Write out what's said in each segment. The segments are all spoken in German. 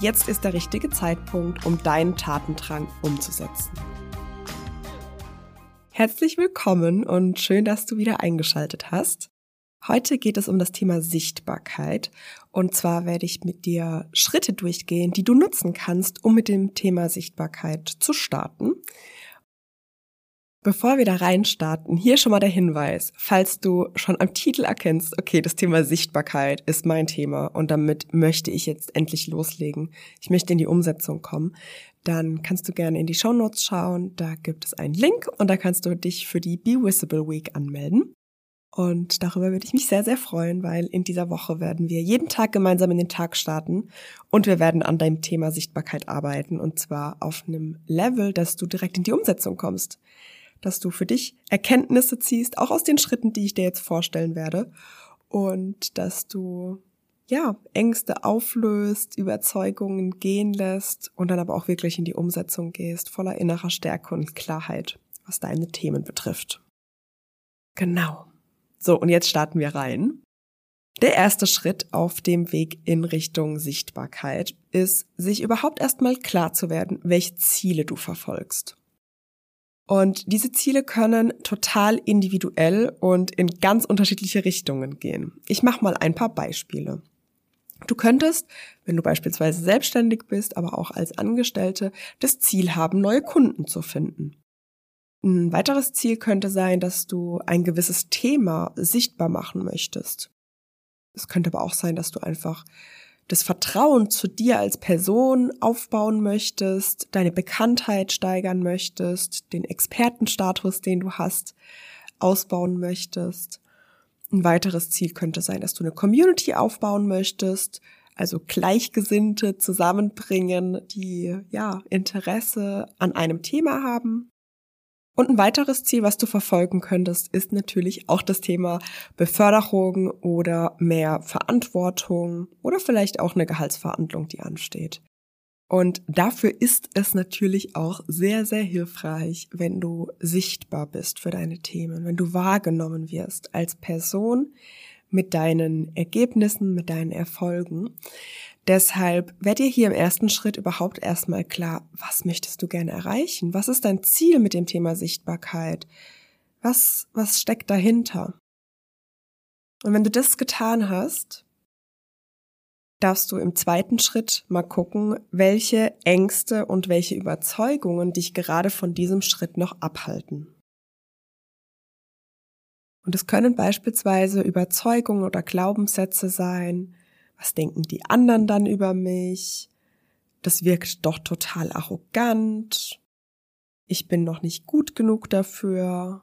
Jetzt ist der richtige Zeitpunkt, um deinen Tatendrang umzusetzen. Herzlich willkommen und schön, dass du wieder eingeschaltet hast. Heute geht es um das Thema Sichtbarkeit. Und zwar werde ich mit dir Schritte durchgehen, die du nutzen kannst, um mit dem Thema Sichtbarkeit zu starten. Bevor wir da reinstarten, hier schon mal der Hinweis, falls du schon am Titel erkennst, okay, das Thema Sichtbarkeit ist mein Thema und damit möchte ich jetzt endlich loslegen. Ich möchte in die Umsetzung kommen. Dann kannst du gerne in die Show Notes schauen. Da gibt es einen Link und da kannst du dich für die Be Visible Week anmelden. Und darüber würde ich mich sehr, sehr freuen, weil in dieser Woche werden wir jeden Tag gemeinsam in den Tag starten und wir werden an deinem Thema Sichtbarkeit arbeiten und zwar auf einem Level, dass du direkt in die Umsetzung kommst dass du für dich Erkenntnisse ziehst, auch aus den Schritten, die ich dir jetzt vorstellen werde. Und dass du ja, Ängste auflöst, Überzeugungen gehen lässt und dann aber auch wirklich in die Umsetzung gehst, voller innerer Stärke und Klarheit, was deine Themen betrifft. Genau. So, und jetzt starten wir rein. Der erste Schritt auf dem Weg in Richtung Sichtbarkeit ist, sich überhaupt erstmal klar zu werden, welche Ziele du verfolgst. Und diese Ziele können total individuell und in ganz unterschiedliche Richtungen gehen. Ich mache mal ein paar Beispiele. Du könntest, wenn du beispielsweise selbstständig bist, aber auch als Angestellte, das Ziel haben, neue Kunden zu finden. Ein weiteres Ziel könnte sein, dass du ein gewisses Thema sichtbar machen möchtest. Es könnte aber auch sein, dass du einfach das Vertrauen zu dir als Person aufbauen möchtest, deine Bekanntheit steigern möchtest, den Expertenstatus, den du hast, ausbauen möchtest. Ein weiteres Ziel könnte sein, dass du eine Community aufbauen möchtest, also Gleichgesinnte zusammenbringen, die ja Interesse an einem Thema haben. Und ein weiteres Ziel, was du verfolgen könntest, ist natürlich auch das Thema Beförderung oder mehr Verantwortung oder vielleicht auch eine Gehaltsverhandlung, die ansteht. Und dafür ist es natürlich auch sehr, sehr hilfreich, wenn du sichtbar bist für deine Themen, wenn du wahrgenommen wirst als Person mit deinen Ergebnissen, mit deinen Erfolgen. Deshalb werd dir hier im ersten Schritt überhaupt erstmal klar, was möchtest du gerne erreichen? Was ist dein Ziel mit dem Thema Sichtbarkeit? Was, was steckt dahinter? Und wenn du das getan hast, darfst du im zweiten Schritt mal gucken, welche Ängste und welche Überzeugungen dich gerade von diesem Schritt noch abhalten. Und es können beispielsweise Überzeugungen oder Glaubenssätze sein, was denken die anderen dann über mich? Das wirkt doch total arrogant. Ich bin noch nicht gut genug dafür.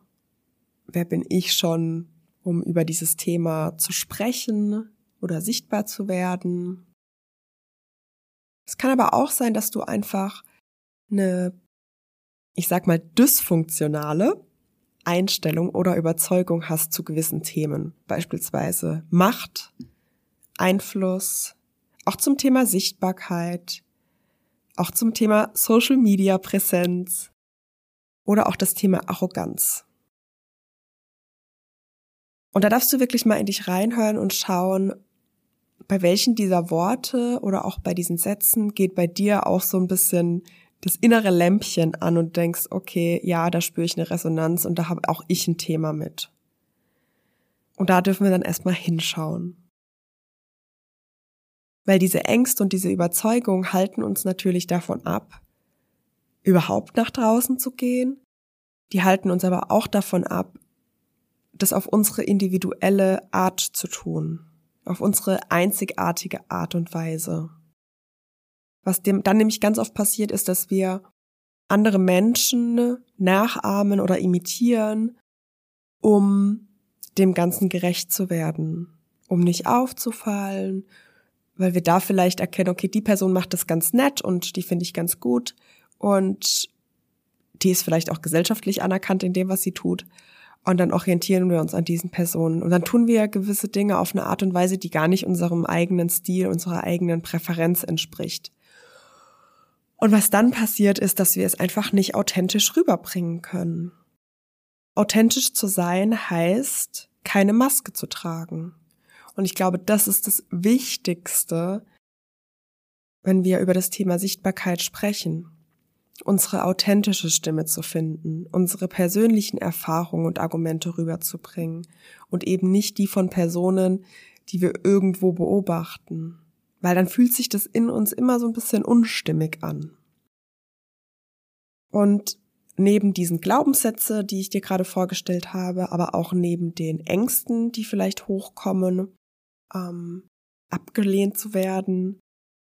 Wer bin ich schon, um über dieses Thema zu sprechen oder sichtbar zu werden? Es kann aber auch sein, dass du einfach eine, ich sag mal, dysfunktionale Einstellung oder Überzeugung hast zu gewissen Themen. Beispielsweise Macht, Einfluss, auch zum Thema Sichtbarkeit, auch zum Thema Social Media Präsenz oder auch das Thema Arroganz. Und da darfst du wirklich mal in dich reinhören und schauen, bei welchen dieser Worte oder auch bei diesen Sätzen geht bei dir auch so ein bisschen das innere Lämpchen an und denkst, okay, ja, da spüre ich eine Resonanz und da habe auch ich ein Thema mit. Und da dürfen wir dann erstmal hinschauen. Weil diese Ängste und diese Überzeugung halten uns natürlich davon ab, überhaupt nach draußen zu gehen. Die halten uns aber auch davon ab, das auf unsere individuelle Art zu tun, auf unsere einzigartige Art und Weise. Was dem dann nämlich ganz oft passiert ist, dass wir andere Menschen nachahmen oder imitieren, um dem Ganzen gerecht zu werden, um nicht aufzufallen, weil wir da vielleicht erkennen, okay, die Person macht das ganz nett und die finde ich ganz gut und die ist vielleicht auch gesellschaftlich anerkannt in dem, was sie tut. Und dann orientieren wir uns an diesen Personen. Und dann tun wir gewisse Dinge auf eine Art und Weise, die gar nicht unserem eigenen Stil, unserer eigenen Präferenz entspricht. Und was dann passiert, ist, dass wir es einfach nicht authentisch rüberbringen können. Authentisch zu sein heißt, keine Maske zu tragen. Und ich glaube, das ist das Wichtigste, wenn wir über das Thema Sichtbarkeit sprechen unsere authentische Stimme zu finden, unsere persönlichen Erfahrungen und Argumente rüberzubringen und eben nicht die von Personen, die wir irgendwo beobachten, weil dann fühlt sich das in uns immer so ein bisschen unstimmig an. Und neben diesen Glaubenssätze, die ich dir gerade vorgestellt habe, aber auch neben den Ängsten, die vielleicht hochkommen, ähm, abgelehnt zu werden,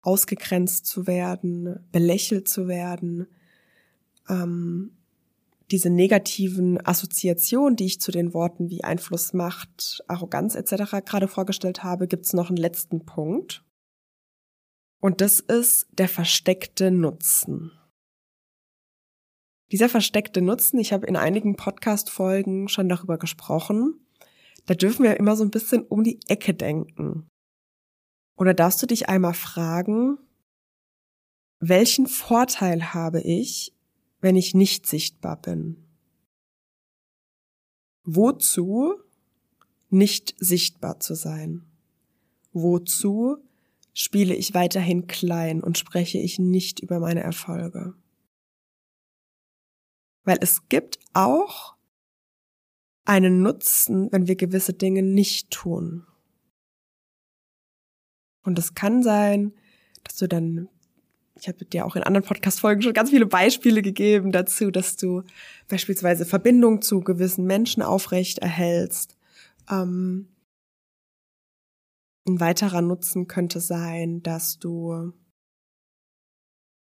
ausgegrenzt zu werden, belächelt zu werden, ähm, diese negativen Assoziationen, die ich zu den Worten wie Einfluss, Macht, Arroganz etc. gerade vorgestellt habe, gibt es noch einen letzten Punkt. Und das ist der versteckte Nutzen. Dieser versteckte Nutzen, ich habe in einigen Podcast-Folgen schon darüber gesprochen, da dürfen wir immer so ein bisschen um die Ecke denken. Oder darfst du dich einmal fragen, welchen Vorteil habe ich, wenn ich nicht sichtbar bin? Wozu nicht sichtbar zu sein? Wozu spiele ich weiterhin klein und spreche ich nicht über meine Erfolge? Weil es gibt auch einen Nutzen, wenn wir gewisse Dinge nicht tun. Und es kann sein, dass du dann ich habe dir auch in anderen Podcast-Folgen schon ganz viele Beispiele gegeben dazu, dass du beispielsweise Verbindung zu gewissen Menschen aufrecht erhältst. Ähm, ein weiterer Nutzen könnte sein, dass du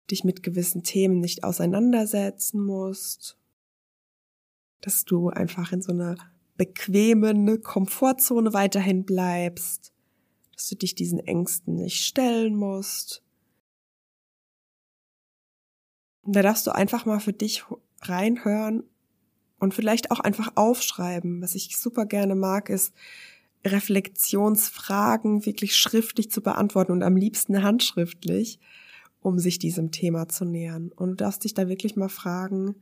dich mit gewissen Themen nicht auseinandersetzen musst, dass du einfach in so einer bequemen Komfortzone weiterhin bleibst, dass du dich diesen Ängsten nicht stellen musst, und da darfst du einfach mal für dich reinhören und vielleicht auch einfach aufschreiben. Was ich super gerne mag, ist Reflexionsfragen wirklich schriftlich zu beantworten und am liebsten handschriftlich, um sich diesem Thema zu nähern. Und du darfst dich da wirklich mal fragen,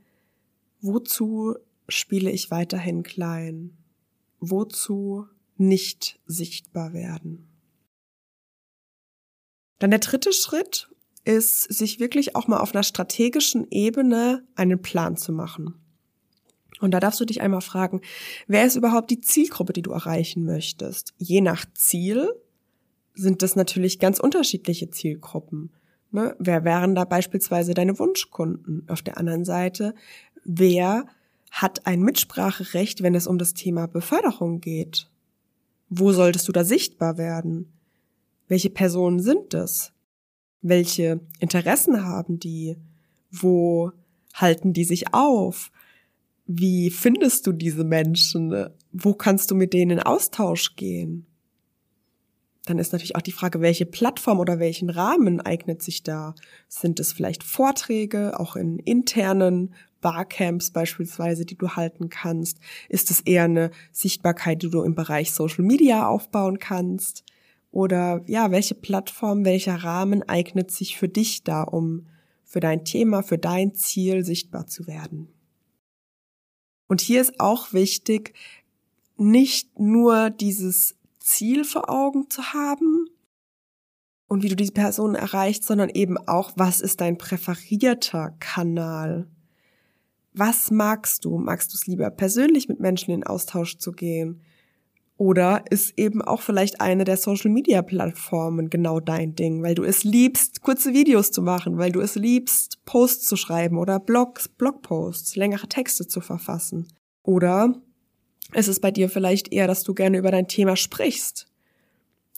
wozu spiele ich weiterhin klein? Wozu nicht sichtbar werden? Dann der dritte Schritt, ist, sich wirklich auch mal auf einer strategischen Ebene einen Plan zu machen. Und da darfst du dich einmal fragen, wer ist überhaupt die Zielgruppe, die du erreichen möchtest? Je nach Ziel sind das natürlich ganz unterschiedliche Zielgruppen. Ne? Wer wären da beispielsweise deine Wunschkunden? Auf der anderen Seite, wer hat ein Mitspracherecht, wenn es um das Thema Beförderung geht? Wo solltest du da sichtbar werden? Welche Personen sind das? Welche Interessen haben die? Wo halten die sich auf? Wie findest du diese Menschen? Wo kannst du mit denen in Austausch gehen? Dann ist natürlich auch die Frage, welche Plattform oder welchen Rahmen eignet sich da? Sind es vielleicht Vorträge, auch in internen Barcamps beispielsweise, die du halten kannst? Ist es eher eine Sichtbarkeit, die du im Bereich Social Media aufbauen kannst? Oder ja, welche Plattform, welcher Rahmen eignet sich für dich da, um für dein Thema, für dein Ziel sichtbar zu werden? Und hier ist auch wichtig, nicht nur dieses Ziel vor Augen zu haben und wie du diese Person erreichst, sondern eben auch, was ist dein präferierter Kanal? Was magst du? Magst du es lieber persönlich mit Menschen in Austausch zu gehen? Oder ist eben auch vielleicht eine der Social-Media-Plattformen genau dein Ding, weil du es liebst, kurze Videos zu machen, weil du es liebst, Posts zu schreiben oder Blogs, Blogposts, längere Texte zu verfassen. Oder ist es bei dir vielleicht eher, dass du gerne über dein Thema sprichst?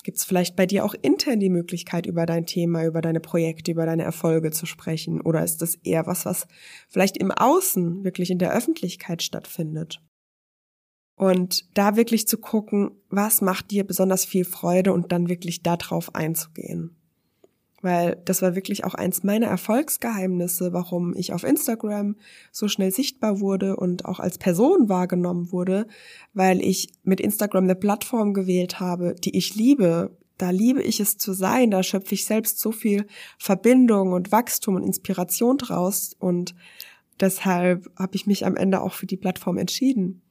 Gibt es vielleicht bei dir auch intern die Möglichkeit, über dein Thema, über deine Projekte, über deine Erfolge zu sprechen? Oder ist das eher was, was vielleicht im Außen, wirklich in der Öffentlichkeit stattfindet? Und da wirklich zu gucken, was macht dir besonders viel Freude und dann wirklich darauf einzugehen. Weil das war wirklich auch eins meiner Erfolgsgeheimnisse, warum ich auf Instagram so schnell sichtbar wurde und auch als Person wahrgenommen wurde, weil ich mit Instagram eine Plattform gewählt habe, die ich liebe. Da liebe ich es zu sein, da schöpfe ich selbst so viel Verbindung und Wachstum und Inspiration draus. Und deshalb habe ich mich am Ende auch für die Plattform entschieden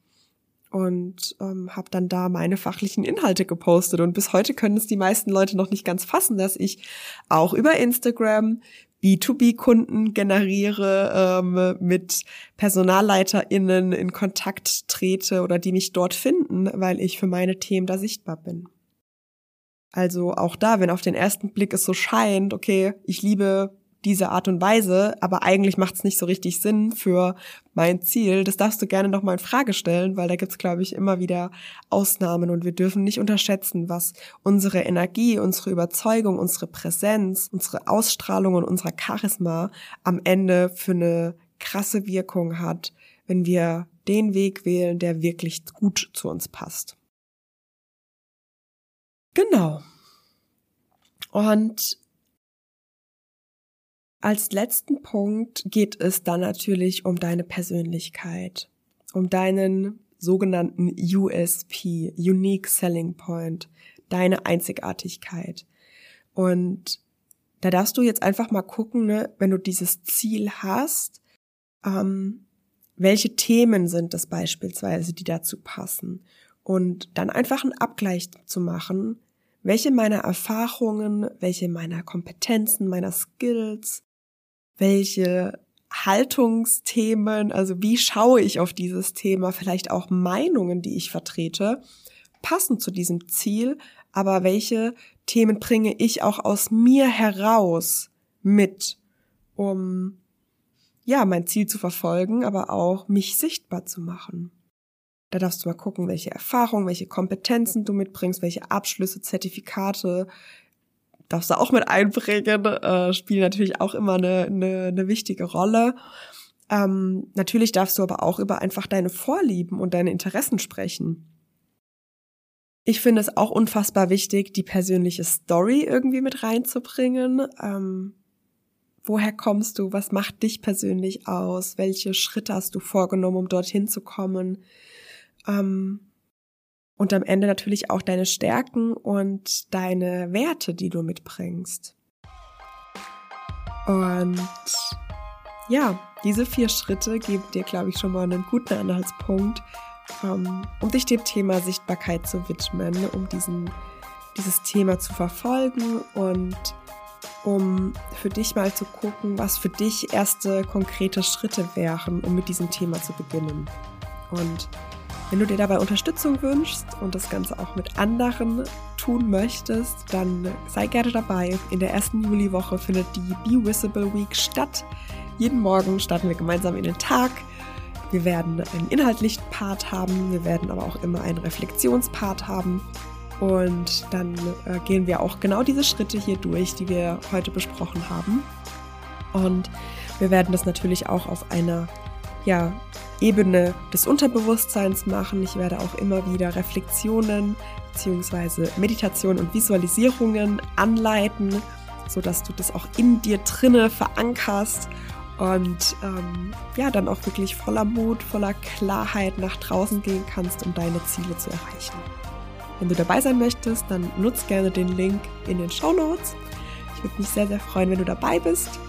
und ähm, habe dann da meine fachlichen Inhalte gepostet. Und bis heute können es die meisten Leute noch nicht ganz fassen, dass ich auch über Instagram B2B-Kunden generiere, ähm, mit PersonalleiterInnen in Kontakt trete oder die mich dort finden, weil ich für meine Themen da sichtbar bin. Also auch da, wenn auf den ersten Blick es so scheint, okay, ich liebe diese Art und Weise, aber eigentlich macht es nicht so richtig Sinn für mein Ziel. Das darfst du gerne nochmal in Frage stellen, weil da gibt's, glaube ich, immer wieder Ausnahmen und wir dürfen nicht unterschätzen, was unsere Energie, unsere Überzeugung, unsere Präsenz, unsere Ausstrahlung und unser Charisma am Ende für eine krasse Wirkung hat, wenn wir den Weg wählen, der wirklich gut zu uns passt. Genau. Und als letzten Punkt geht es dann natürlich um deine Persönlichkeit, um deinen sogenannten USP, Unique Selling Point, deine Einzigartigkeit. Und da darfst du jetzt einfach mal gucken, ne, wenn du dieses Ziel hast, ähm, welche Themen sind es beispielsweise, die dazu passen. Und dann einfach einen Abgleich zu machen, welche meiner Erfahrungen, welche meiner Kompetenzen, meiner Skills, welche Haltungsthemen, also wie schaue ich auf dieses Thema, vielleicht auch Meinungen, die ich vertrete, passen zu diesem Ziel, aber welche Themen bringe ich auch aus mir heraus mit, um ja, mein Ziel zu verfolgen, aber auch mich sichtbar zu machen. Da darfst du mal gucken, welche Erfahrungen, welche Kompetenzen du mitbringst, welche Abschlüsse, Zertifikate, darfst du auch mit einbringen, äh, spielen natürlich auch immer eine, eine, eine wichtige Rolle. Ähm, natürlich darfst du aber auch über einfach deine Vorlieben und deine Interessen sprechen. Ich finde es auch unfassbar wichtig, die persönliche Story irgendwie mit reinzubringen. Ähm, woher kommst du? Was macht dich persönlich aus? Welche Schritte hast du vorgenommen, um dorthin zu kommen? Ähm, und am Ende natürlich auch deine Stärken und deine Werte, die du mitbringst. Und ja, diese vier Schritte geben dir, glaube ich, schon mal einen guten Anhaltspunkt, ähm, um dich dem Thema Sichtbarkeit zu widmen, um diesen, dieses Thema zu verfolgen und um für dich mal zu gucken, was für dich erste konkrete Schritte wären, um mit diesem Thema zu beginnen. Und wenn du dir dabei Unterstützung wünschst und das Ganze auch mit anderen tun möchtest, dann sei gerne dabei. In der ersten Juliwoche findet die Be Visible Week statt. Jeden Morgen starten wir gemeinsam in den Tag. Wir werden einen inhaltlichen Part haben, wir werden aber auch immer einen Reflexionspart haben. Und dann äh, gehen wir auch genau diese Schritte hier durch, die wir heute besprochen haben. Und wir werden das natürlich auch auf einer ja, Ebene des Unterbewusstseins machen. Ich werde auch immer wieder Reflexionen bzw. Meditation und Visualisierungen anleiten, sodass du das auch in dir drinne verankerst und ähm, ja, dann auch wirklich voller Mut, voller Klarheit nach draußen gehen kannst, um deine Ziele zu erreichen. Wenn du dabei sein möchtest, dann nutz gerne den Link in den Show Notes. Ich würde mich sehr, sehr freuen, wenn du dabei bist.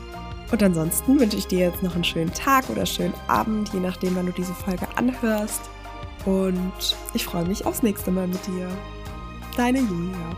Und ansonsten wünsche ich dir jetzt noch einen schönen Tag oder schönen Abend, je nachdem, wann du diese Folge anhörst. Und ich freue mich aufs nächste Mal mit dir. Deine Julia.